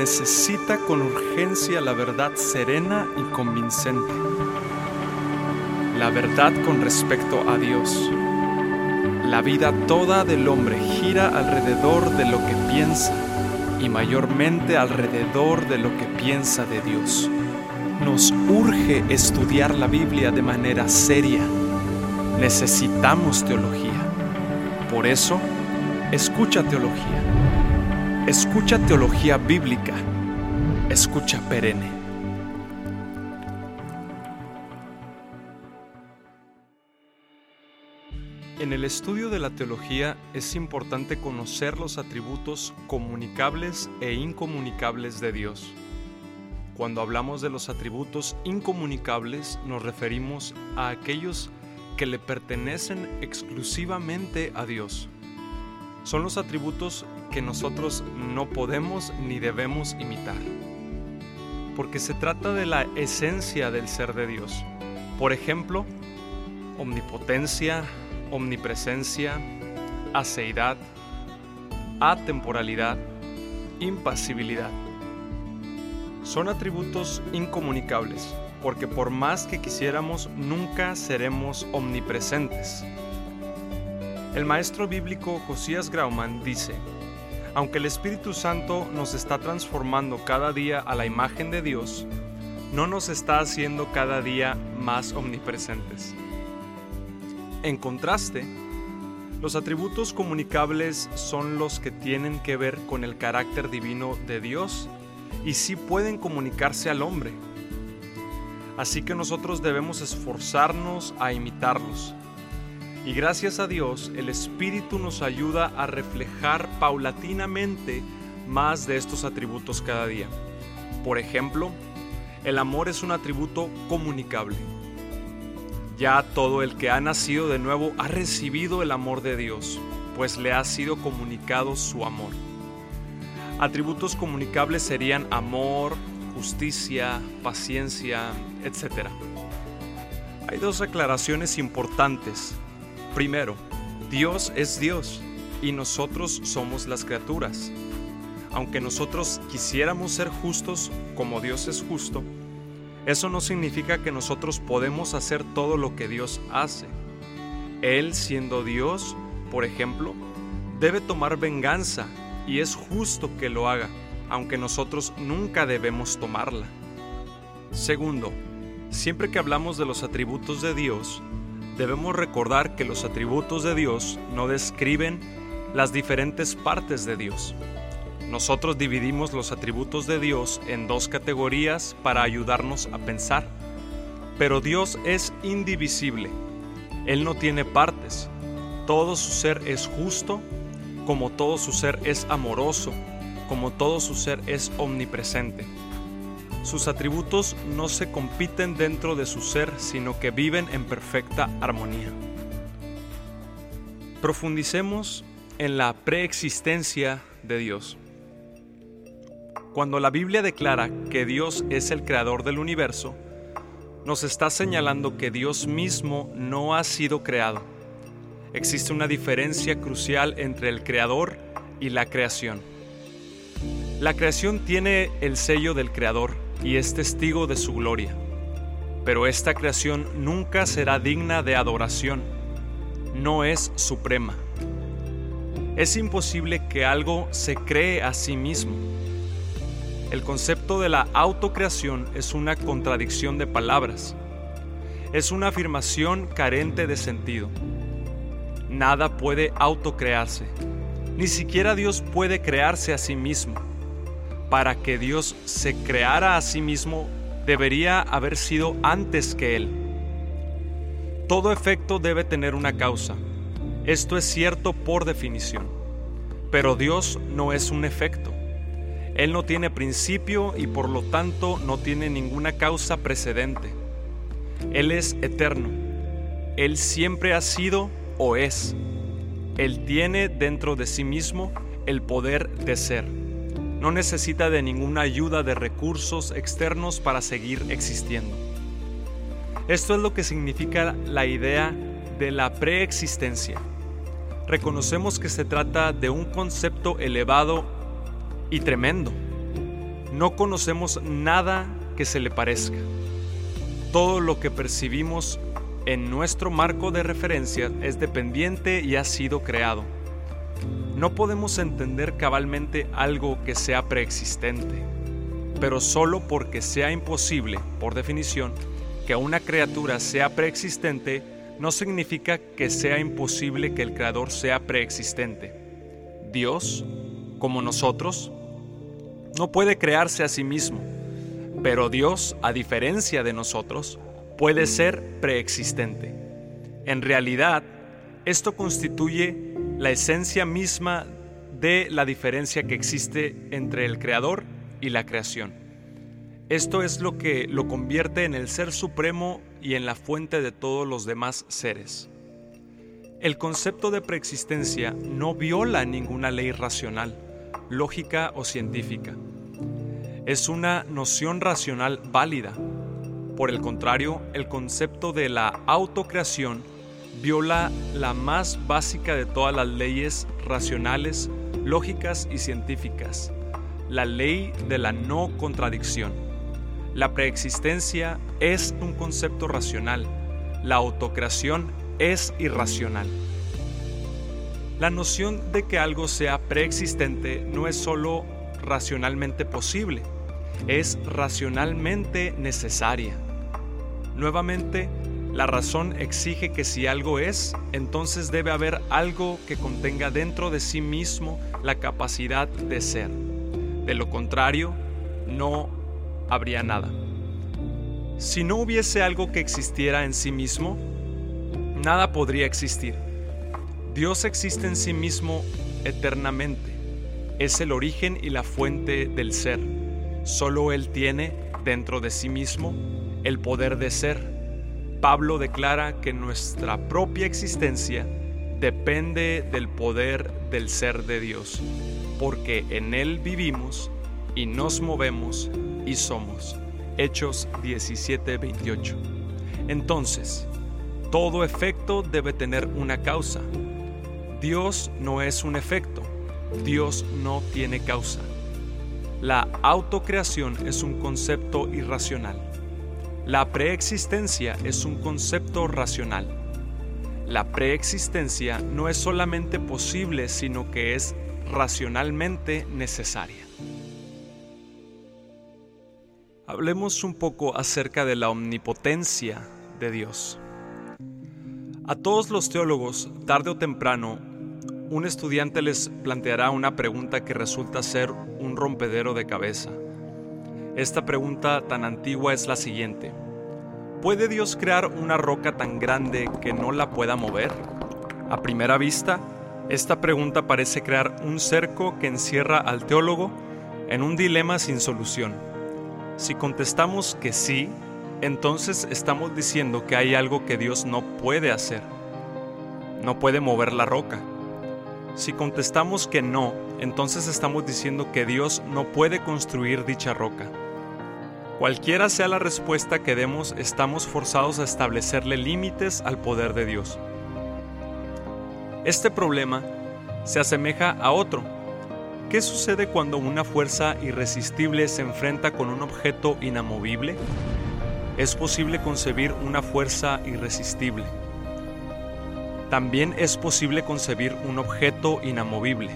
necesita con urgencia la verdad serena y convincente. La verdad con respecto a Dios. La vida toda del hombre gira alrededor de lo que piensa y mayormente alrededor de lo que piensa de Dios. Nos urge estudiar la Biblia de manera seria. Necesitamos teología. Por eso, escucha teología. Escucha teología bíblica. Escucha perenne. En el estudio de la teología es importante conocer los atributos comunicables e incomunicables de Dios. Cuando hablamos de los atributos incomunicables nos referimos a aquellos que le pertenecen exclusivamente a Dios. Son los atributos que nosotros no podemos ni debemos imitar. Porque se trata de la esencia del ser de Dios. Por ejemplo, omnipotencia, omnipresencia, aceidad, atemporalidad, impasibilidad. Son atributos incomunicables, porque por más que quisiéramos, nunca seremos omnipresentes. El maestro bíblico Josías Grauman dice, aunque el Espíritu Santo nos está transformando cada día a la imagen de Dios, no nos está haciendo cada día más omnipresentes. En contraste, los atributos comunicables son los que tienen que ver con el carácter divino de Dios y sí pueden comunicarse al hombre. Así que nosotros debemos esforzarnos a imitarlos. Y gracias a Dios, el Espíritu nos ayuda a reflejar paulatinamente más de estos atributos cada día. Por ejemplo, el amor es un atributo comunicable. Ya todo el que ha nacido de nuevo ha recibido el amor de Dios, pues le ha sido comunicado su amor. Atributos comunicables serían amor, justicia, paciencia, etc. Hay dos aclaraciones importantes. Primero, Dios es Dios y nosotros somos las criaturas. Aunque nosotros quisiéramos ser justos como Dios es justo, eso no significa que nosotros podemos hacer todo lo que Dios hace. Él, siendo Dios, por ejemplo, debe tomar venganza y es justo que lo haga, aunque nosotros nunca debemos tomarla. Segundo, siempre que hablamos de los atributos de Dios, debemos recordar que los atributos de Dios no describen las diferentes partes de Dios. Nosotros dividimos los atributos de Dios en dos categorías para ayudarnos a pensar. Pero Dios es indivisible. Él no tiene partes. Todo su ser es justo, como todo su ser es amoroso, como todo su ser es omnipresente. Sus atributos no se compiten dentro de su ser, sino que viven en perfecta armonía. Profundicemos en la preexistencia de Dios. Cuando la Biblia declara que Dios es el creador del universo, nos está señalando que Dios mismo no ha sido creado. Existe una diferencia crucial entre el creador y la creación. La creación tiene el sello del creador y es testigo de su gloria. Pero esta creación nunca será digna de adoración. No es suprema. Es imposible que algo se cree a sí mismo. El concepto de la autocreación es una contradicción de palabras. Es una afirmación carente de sentido. Nada puede autocrearse. Ni siquiera Dios puede crearse a sí mismo. Para que Dios se creara a sí mismo, debería haber sido antes que Él. Todo efecto debe tener una causa. Esto es cierto por definición. Pero Dios no es un efecto. Él no tiene principio y por lo tanto no tiene ninguna causa precedente. Él es eterno. Él siempre ha sido o es. Él tiene dentro de sí mismo el poder de ser. No necesita de ninguna ayuda de recursos externos para seguir existiendo. Esto es lo que significa la idea de la preexistencia. Reconocemos que se trata de un concepto elevado y tremendo. no conocemos nada que se le parezca. Todo lo que percibimos en nuestro marco de referencia es dependiente y ha sido creado. No podemos entender cabalmente algo que sea preexistente, pero solo porque sea imposible, por definición, que una criatura sea preexistente, no significa que sea imposible que el Creador sea preexistente. Dios, como nosotros, no puede crearse a sí mismo, pero Dios, a diferencia de nosotros, puede ser preexistente. En realidad, esto constituye la esencia misma de la diferencia que existe entre el Creador y la creación. Esto es lo que lo convierte en el ser supremo y en la fuente de todos los demás seres. El concepto de preexistencia no viola ninguna ley racional, lógica o científica. Es una noción racional válida por el contrario, el concepto de la autocreación viola la más básica de todas las leyes racionales, lógicas y científicas, la ley de la no contradicción. La preexistencia es un concepto racional, la autocreación es irracional. La noción de que algo sea preexistente no es sólo racionalmente posible, es racionalmente necesaria. Nuevamente, la razón exige que si algo es, entonces debe haber algo que contenga dentro de sí mismo la capacidad de ser. De lo contrario, no habría nada. Si no hubiese algo que existiera en sí mismo, nada podría existir. Dios existe en sí mismo eternamente. Es el origen y la fuente del ser. Solo Él tiene dentro de sí mismo el poder de ser. Pablo declara que nuestra propia existencia depende del poder del ser de Dios, porque en Él vivimos y nos movemos y somos. Hechos 17:28. Entonces, todo efecto debe tener una causa. Dios no es un efecto, Dios no tiene causa. La autocreación es un concepto irracional. La preexistencia es un concepto racional. La preexistencia no es solamente posible, sino que es racionalmente necesaria. Hablemos un poco acerca de la omnipotencia de Dios. A todos los teólogos, tarde o temprano, un estudiante les planteará una pregunta que resulta ser un rompedero de cabeza. Esta pregunta tan antigua es la siguiente. ¿Puede Dios crear una roca tan grande que no la pueda mover? A primera vista, esta pregunta parece crear un cerco que encierra al teólogo en un dilema sin solución. Si contestamos que sí, entonces estamos diciendo que hay algo que Dios no puede hacer. No puede mover la roca. Si contestamos que no, entonces estamos diciendo que Dios no puede construir dicha roca. Cualquiera sea la respuesta que demos, estamos forzados a establecerle límites al poder de Dios. Este problema se asemeja a otro. ¿Qué sucede cuando una fuerza irresistible se enfrenta con un objeto inamovible? Es posible concebir una fuerza irresistible. También es posible concebir un objeto inamovible.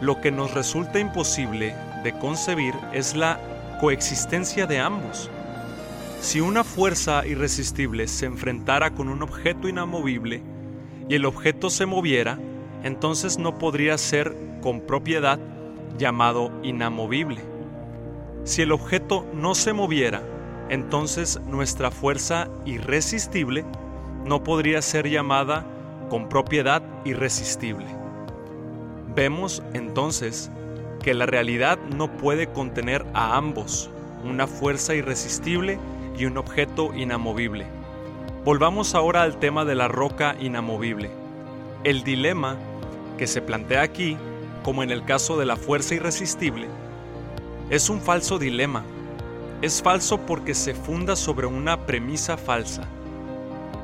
Lo que nos resulta imposible de concebir es la coexistencia de ambos. Si una fuerza irresistible se enfrentara con un objeto inamovible y el objeto se moviera, entonces no podría ser con propiedad llamado inamovible. Si el objeto no se moviera, entonces nuestra fuerza irresistible no podría ser llamada con propiedad irresistible. Vemos entonces que la realidad no puede contener a ambos, una fuerza irresistible y un objeto inamovible. Volvamos ahora al tema de la roca inamovible. El dilema que se plantea aquí, como en el caso de la fuerza irresistible, es un falso dilema. Es falso porque se funda sobre una premisa falsa.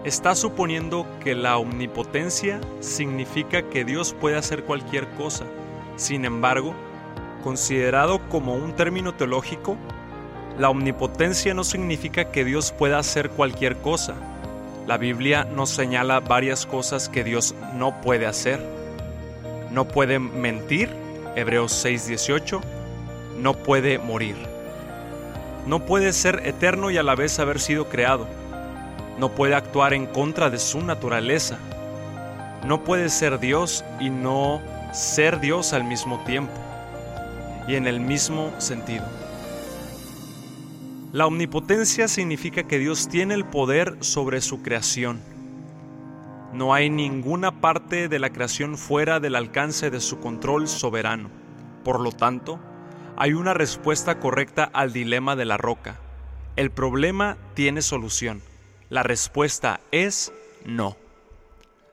Está suponiendo que la omnipotencia significa que Dios puede hacer cualquier cosa. Sin embargo, Considerado como un término teológico, la omnipotencia no significa que Dios pueda hacer cualquier cosa. La Biblia nos señala varias cosas que Dios no puede hacer. No puede mentir, Hebreos 6:18, no puede morir. No puede ser eterno y a la vez haber sido creado. No puede actuar en contra de su naturaleza. No puede ser Dios y no ser Dios al mismo tiempo y en el mismo sentido. La omnipotencia significa que Dios tiene el poder sobre su creación. No hay ninguna parte de la creación fuera del alcance de su control soberano. Por lo tanto, hay una respuesta correcta al dilema de la roca. El problema tiene solución. La respuesta es no.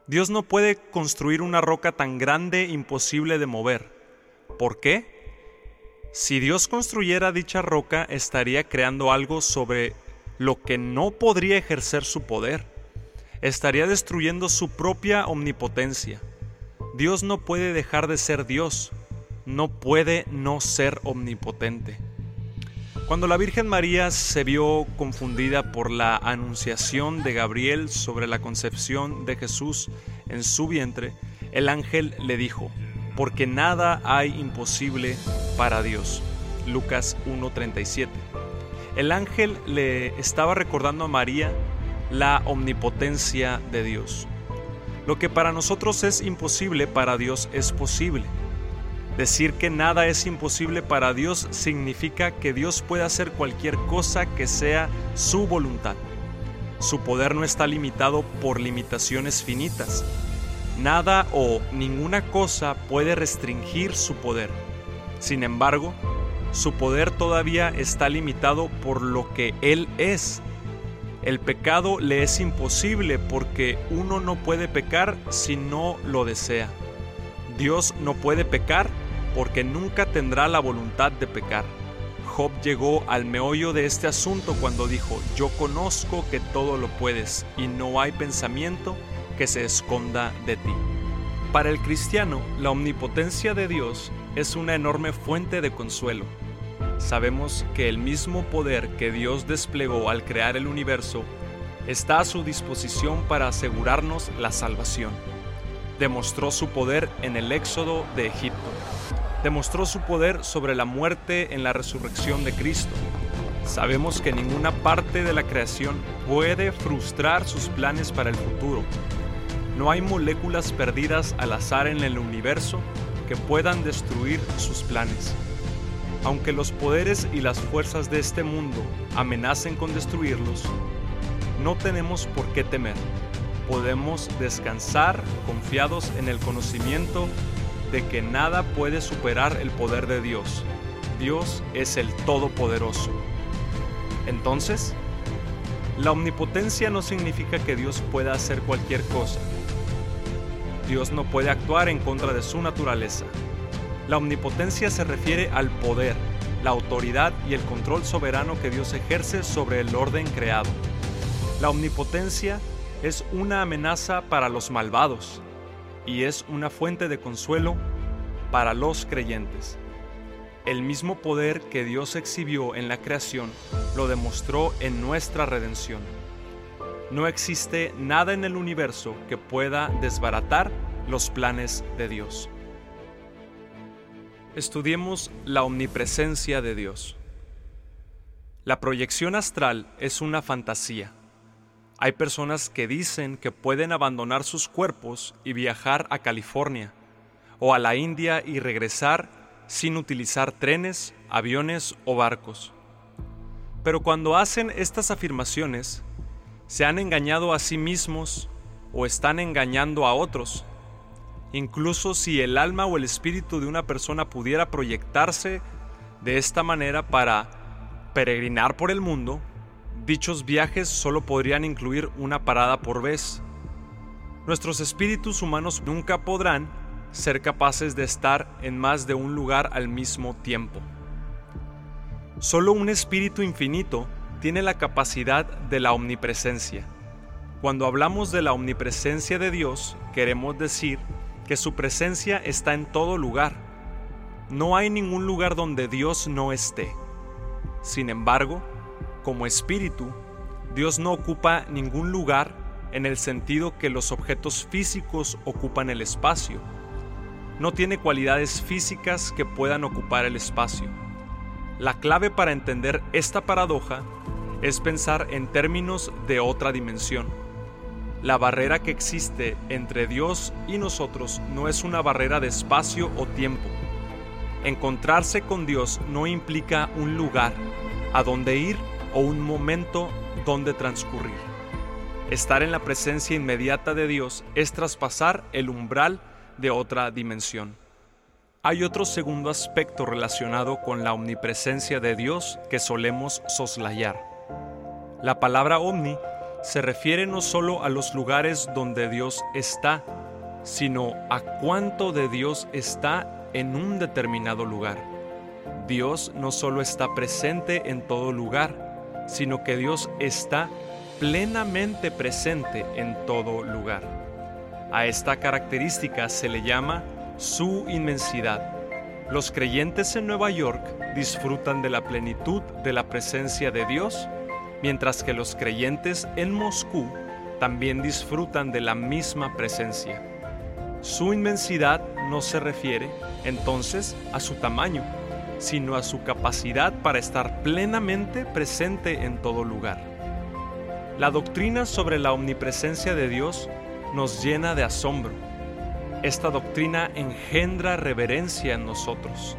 Dios no puede construir una roca tan grande imposible de mover. ¿Por qué? Si Dios construyera dicha roca, estaría creando algo sobre lo que no podría ejercer su poder. Estaría destruyendo su propia omnipotencia. Dios no puede dejar de ser Dios, no puede no ser omnipotente. Cuando la Virgen María se vio confundida por la anunciación de Gabriel sobre la concepción de Jesús en su vientre, el ángel le dijo, porque nada hay imposible para Dios. Lucas 1:37. El ángel le estaba recordando a María la omnipotencia de Dios. Lo que para nosotros es imposible, para Dios es posible. Decir que nada es imposible para Dios significa que Dios puede hacer cualquier cosa que sea su voluntad. Su poder no está limitado por limitaciones finitas, Nada o ninguna cosa puede restringir su poder. Sin embargo, su poder todavía está limitado por lo que Él es. El pecado le es imposible porque uno no puede pecar si no lo desea. Dios no puede pecar porque nunca tendrá la voluntad de pecar. Job llegó al meollo de este asunto cuando dijo, yo conozco que todo lo puedes y no hay pensamiento que se esconda de ti. Para el cristiano, la omnipotencia de Dios es una enorme fuente de consuelo. Sabemos que el mismo poder que Dios desplegó al crear el universo está a su disposición para asegurarnos la salvación. Demostró su poder en el éxodo de Egipto. Demostró su poder sobre la muerte en la resurrección de Cristo. Sabemos que ninguna parte de la creación puede frustrar sus planes para el futuro no hay moléculas perdidas al azar en el universo que puedan destruir sus planes. Aunque los poderes y las fuerzas de este mundo amenacen con destruirlos, no tenemos por qué temer. Podemos descansar confiados en el conocimiento de que nada puede superar el poder de Dios. Dios es el Todopoderoso. Entonces, la omnipotencia no significa que Dios pueda hacer cualquier cosa Dios no puede actuar en contra de su naturaleza. La omnipotencia se refiere al poder, la autoridad y el control soberano que Dios ejerce sobre el orden creado. La omnipotencia es una amenaza para los malvados y es una fuente de consuelo para los creyentes. El mismo poder que Dios exhibió en la creación lo demostró en nuestra redención. No existe nada en el universo que pueda desbaratar los planes de Dios. Estudiemos la omnipresencia de Dios. La proyección astral es una fantasía. Hay personas que dicen que pueden abandonar sus cuerpos y viajar a California o a la India y regresar sin utilizar trenes, aviones o barcos. Pero cuando hacen estas afirmaciones, se han engañado a sí mismos o están engañando a otros. Incluso si el alma o el espíritu de una persona pudiera proyectarse de esta manera para peregrinar por el mundo, dichos viajes solo podrían incluir una parada por vez. Nuestros espíritus humanos nunca podrán ser capaces de estar en más de un lugar al mismo tiempo. Solo un espíritu infinito tiene la capacidad de la omnipresencia. Cuando hablamos de la omnipresencia de Dios, queremos decir que su presencia está en todo lugar. no hay ningún lugar donde Dios no esté. Sin embargo, como espíritu, Dios no ocupa ningún lugar en el sentido que los objetos físicos ocupan el espacio. No tiene cualidades físicas que puedan ocupar el espacio. La clave para entender esta paradoja es pensar en términos de otra dimensión. La barrera que existe entre Dios y nosotros no es una barrera de espacio o tiempo. Encontrarse con Dios no implica un lugar a donde ir o un momento donde transcurrir. Estar en la presencia inmediata de Dios es traspasar el umbral de otra dimensión. Hay otro segundo aspecto relacionado con la omnipresencia de Dios que solemos soslayar. La palabra omni se refiere no solo a los lugares donde Dios está, sino a cuánto de Dios está en un determinado lugar. Dios no solo está presente en todo lugar, sino que Dios está plenamente presente en todo lugar. A esta característica se le llama su inmensidad. Los creyentes en Nueva York disfrutan de la plenitud de la presencia de Dios, mientras que los creyentes en Moscú también disfrutan de la misma presencia. Su inmensidad no se refiere entonces a su tamaño, sino a su capacidad para estar plenamente presente en todo lugar. La doctrina sobre la omnipresencia de Dios nos llena de asombro esta doctrina engendra reverencia en nosotros,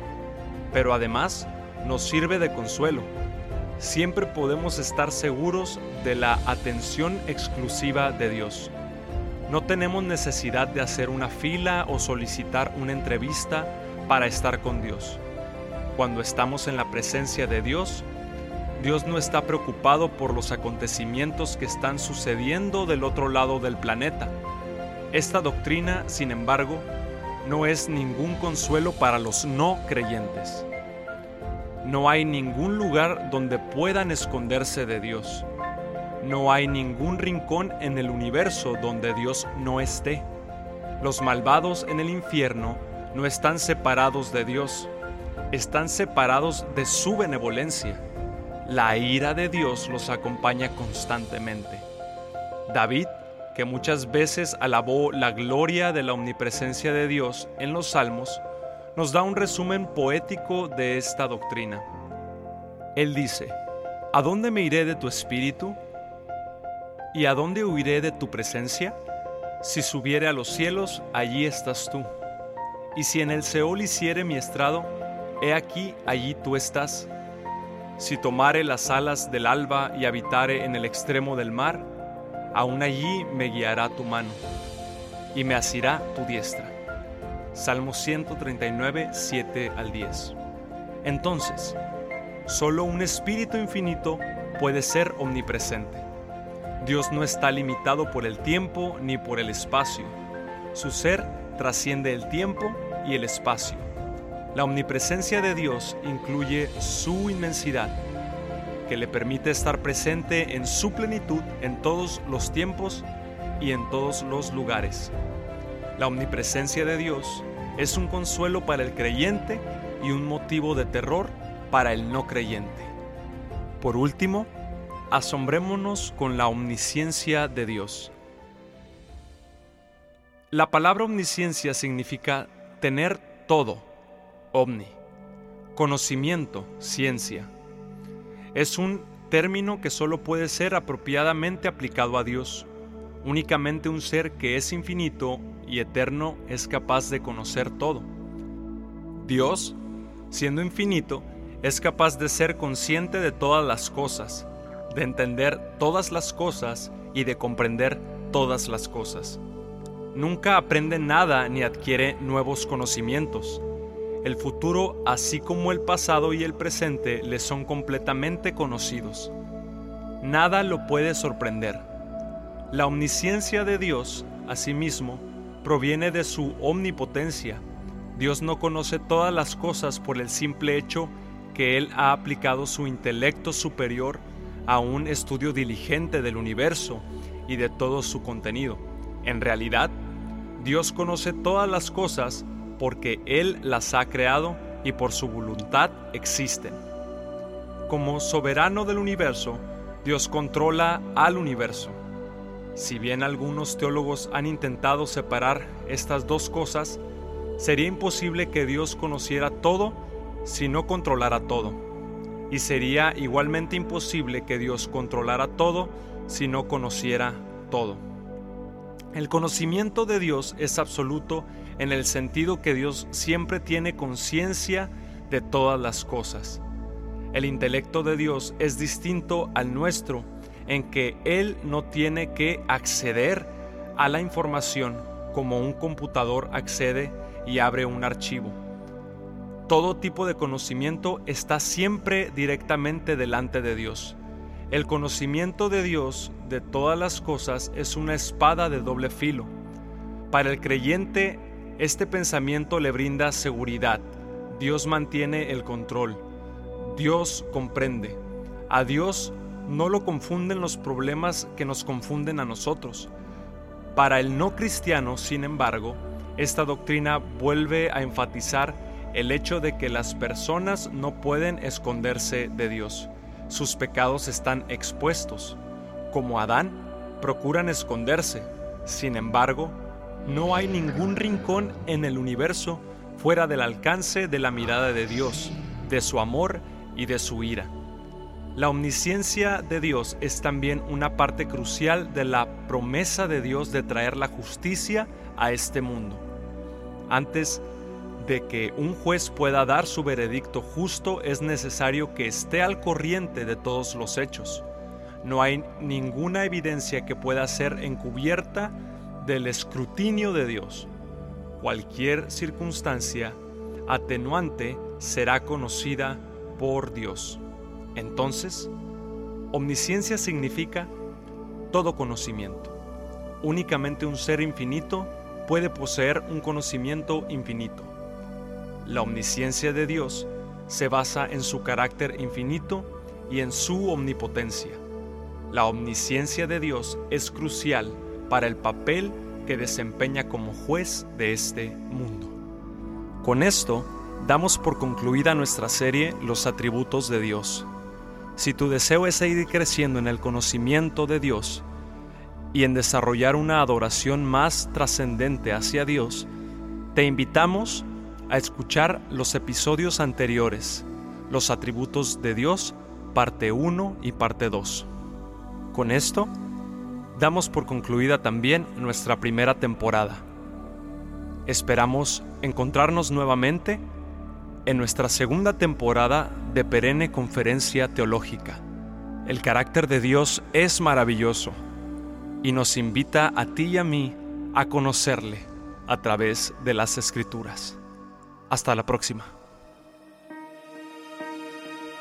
pero además nos sirve de consuelo. Siempre podemos estar seguros de la atención exclusiva de Dios. No tenemos necesidad de hacer una fila o solicitar una entrevista para estar con Dios. Cuando estamos en la presencia de Dios, Dios no está preocupado por los acontecimientos que están sucediendo del otro lado del planeta esta doctrina, sin embargo, no es ningún consuelo para los no creyentes. No hay ningún lugar donde puedan esconderse de Dios. No hay ningún rincón en el universo donde Dios no esté. Los malvados en el infierno no están separados de Dios, están separados de su benevolencia. La ira de Dios los acompaña constantemente. David que muchas veces alabó la gloria de la omnipresencia de Dios en los Salmos, nos da un resumen poético de esta doctrina. Él dice, ¿A dónde me iré de tu espíritu? ¿Y a dónde huiré de tu presencia? Si subiere a los cielos, allí estás tú. Y si en el Seol hiciere mi estrado, he aquí, allí tú estás. Si tomare las alas del alba y habitare en el extremo del mar, aún allí me guiará tu mano y me asirá tu diestra. Salmo 139, 7 al 10. Entonces, solo un espíritu infinito puede ser omnipresente. Dios no está limitado por el tiempo ni por el espacio. Su ser trasciende el tiempo y el espacio. La omnipresencia de Dios incluye su inmensidad que le permite estar presente en su plenitud en todos los tiempos y en todos los lugares. La omnipresencia de Dios es un consuelo para el creyente y un motivo de terror para el no creyente. Por último, asombrémonos con la omnisciencia de Dios. La palabra omnisciencia significa tener todo, omni, conocimiento, ciencia es un término que solo puede ser apropiadamente aplicado a Dios. Únicamente un ser que es infinito y eterno es capaz de conocer todo. Dios, siendo infinito, es capaz de ser consciente de todas las cosas, de entender todas las cosas y de comprender todas las cosas. Nunca aprende nada ni adquiere nuevos conocimientos. El futuro, así como el pasado y el presente, le son completamente conocidos. Nada lo puede sorprender. La omnisciencia de Dios, asimismo, proviene de su omnipotencia. Dios no conoce todas las cosas por el simple hecho que Él ha aplicado su intelecto superior a un estudio diligente del universo y de todo su contenido. En realidad, Dios conoce todas las cosas porque Él las ha creado y por su voluntad existen. Como soberano del universo, Dios controla al universo. Si bien algunos teólogos han intentado separar estas dos cosas, sería imposible que Dios conociera todo si no controlara todo. Y sería igualmente imposible que Dios controlara todo si no conociera todo. El conocimiento de Dios es absoluto en el sentido que Dios siempre tiene conciencia de todas las cosas. El intelecto de Dios es distinto al nuestro en que Él no tiene que acceder a la información como un computador accede y abre un archivo. Todo tipo de conocimiento está siempre directamente delante de Dios. El conocimiento de Dios de todas las cosas es una espada de doble filo. Para el creyente, este pensamiento le brinda seguridad. Dios mantiene el control. Dios comprende. A Dios no lo confunden los problemas que nos confunden a nosotros. Para el no cristiano, sin embargo, esta doctrina vuelve a enfatizar el hecho de que las personas no pueden esconderse de Dios. Sus pecados están expuestos. Como Adán, procuran esconderse. Sin embargo, no hay ningún rincón en el universo fuera del alcance de la mirada de Dios, de su amor y de su ira. La omnisciencia de Dios es también una parte crucial de la promesa de Dios de traer la justicia a este mundo. Antes de que un juez pueda dar su veredicto justo es necesario que esté al corriente de todos los hechos. No hay ninguna evidencia que pueda ser encubierta del escrutinio de Dios. Cualquier circunstancia atenuante será conocida por Dios. Entonces, omnisciencia significa todo conocimiento. Únicamente un ser infinito puede poseer un conocimiento infinito. La omnisciencia de Dios se basa en su carácter infinito y en su omnipotencia. La omnisciencia de Dios es crucial para el papel que desempeña como juez de este mundo. Con esto, damos por concluida nuestra serie Los atributos de Dios. Si tu deseo es seguir creciendo en el conocimiento de Dios, y en desarrollar una adoración más trascendente hacia Dios, te invitamos a escuchar los episodios anteriores, los atributos de Dios, parte 1 y parte 2. Con esto, damos por concluida también nuestra primera temporada. Esperamos encontrarnos nuevamente en nuestra segunda temporada de perenne conferencia teológica. El carácter de Dios es maravilloso y nos invita a ti y a mí a conocerle a través de las escrituras. Hasta la próxima.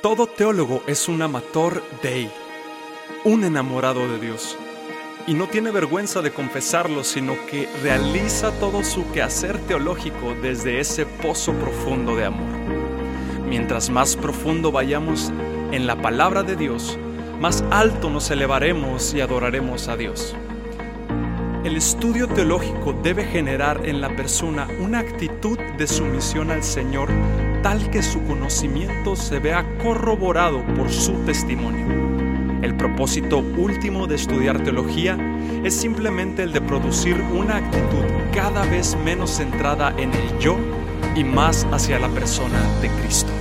Todo teólogo es un amator Dei, un enamorado de Dios, y no tiene vergüenza de confesarlo, sino que realiza todo su quehacer teológico desde ese pozo profundo de amor. Mientras más profundo vayamos en la palabra de Dios, más alto nos elevaremos y adoraremos a Dios. El estudio teológico debe generar en la persona una actitud de sumisión al Señor tal que su conocimiento se vea corroborado por su testimonio. El propósito último de estudiar teología es simplemente el de producir una actitud cada vez menos centrada en el yo y más hacia la persona de Cristo.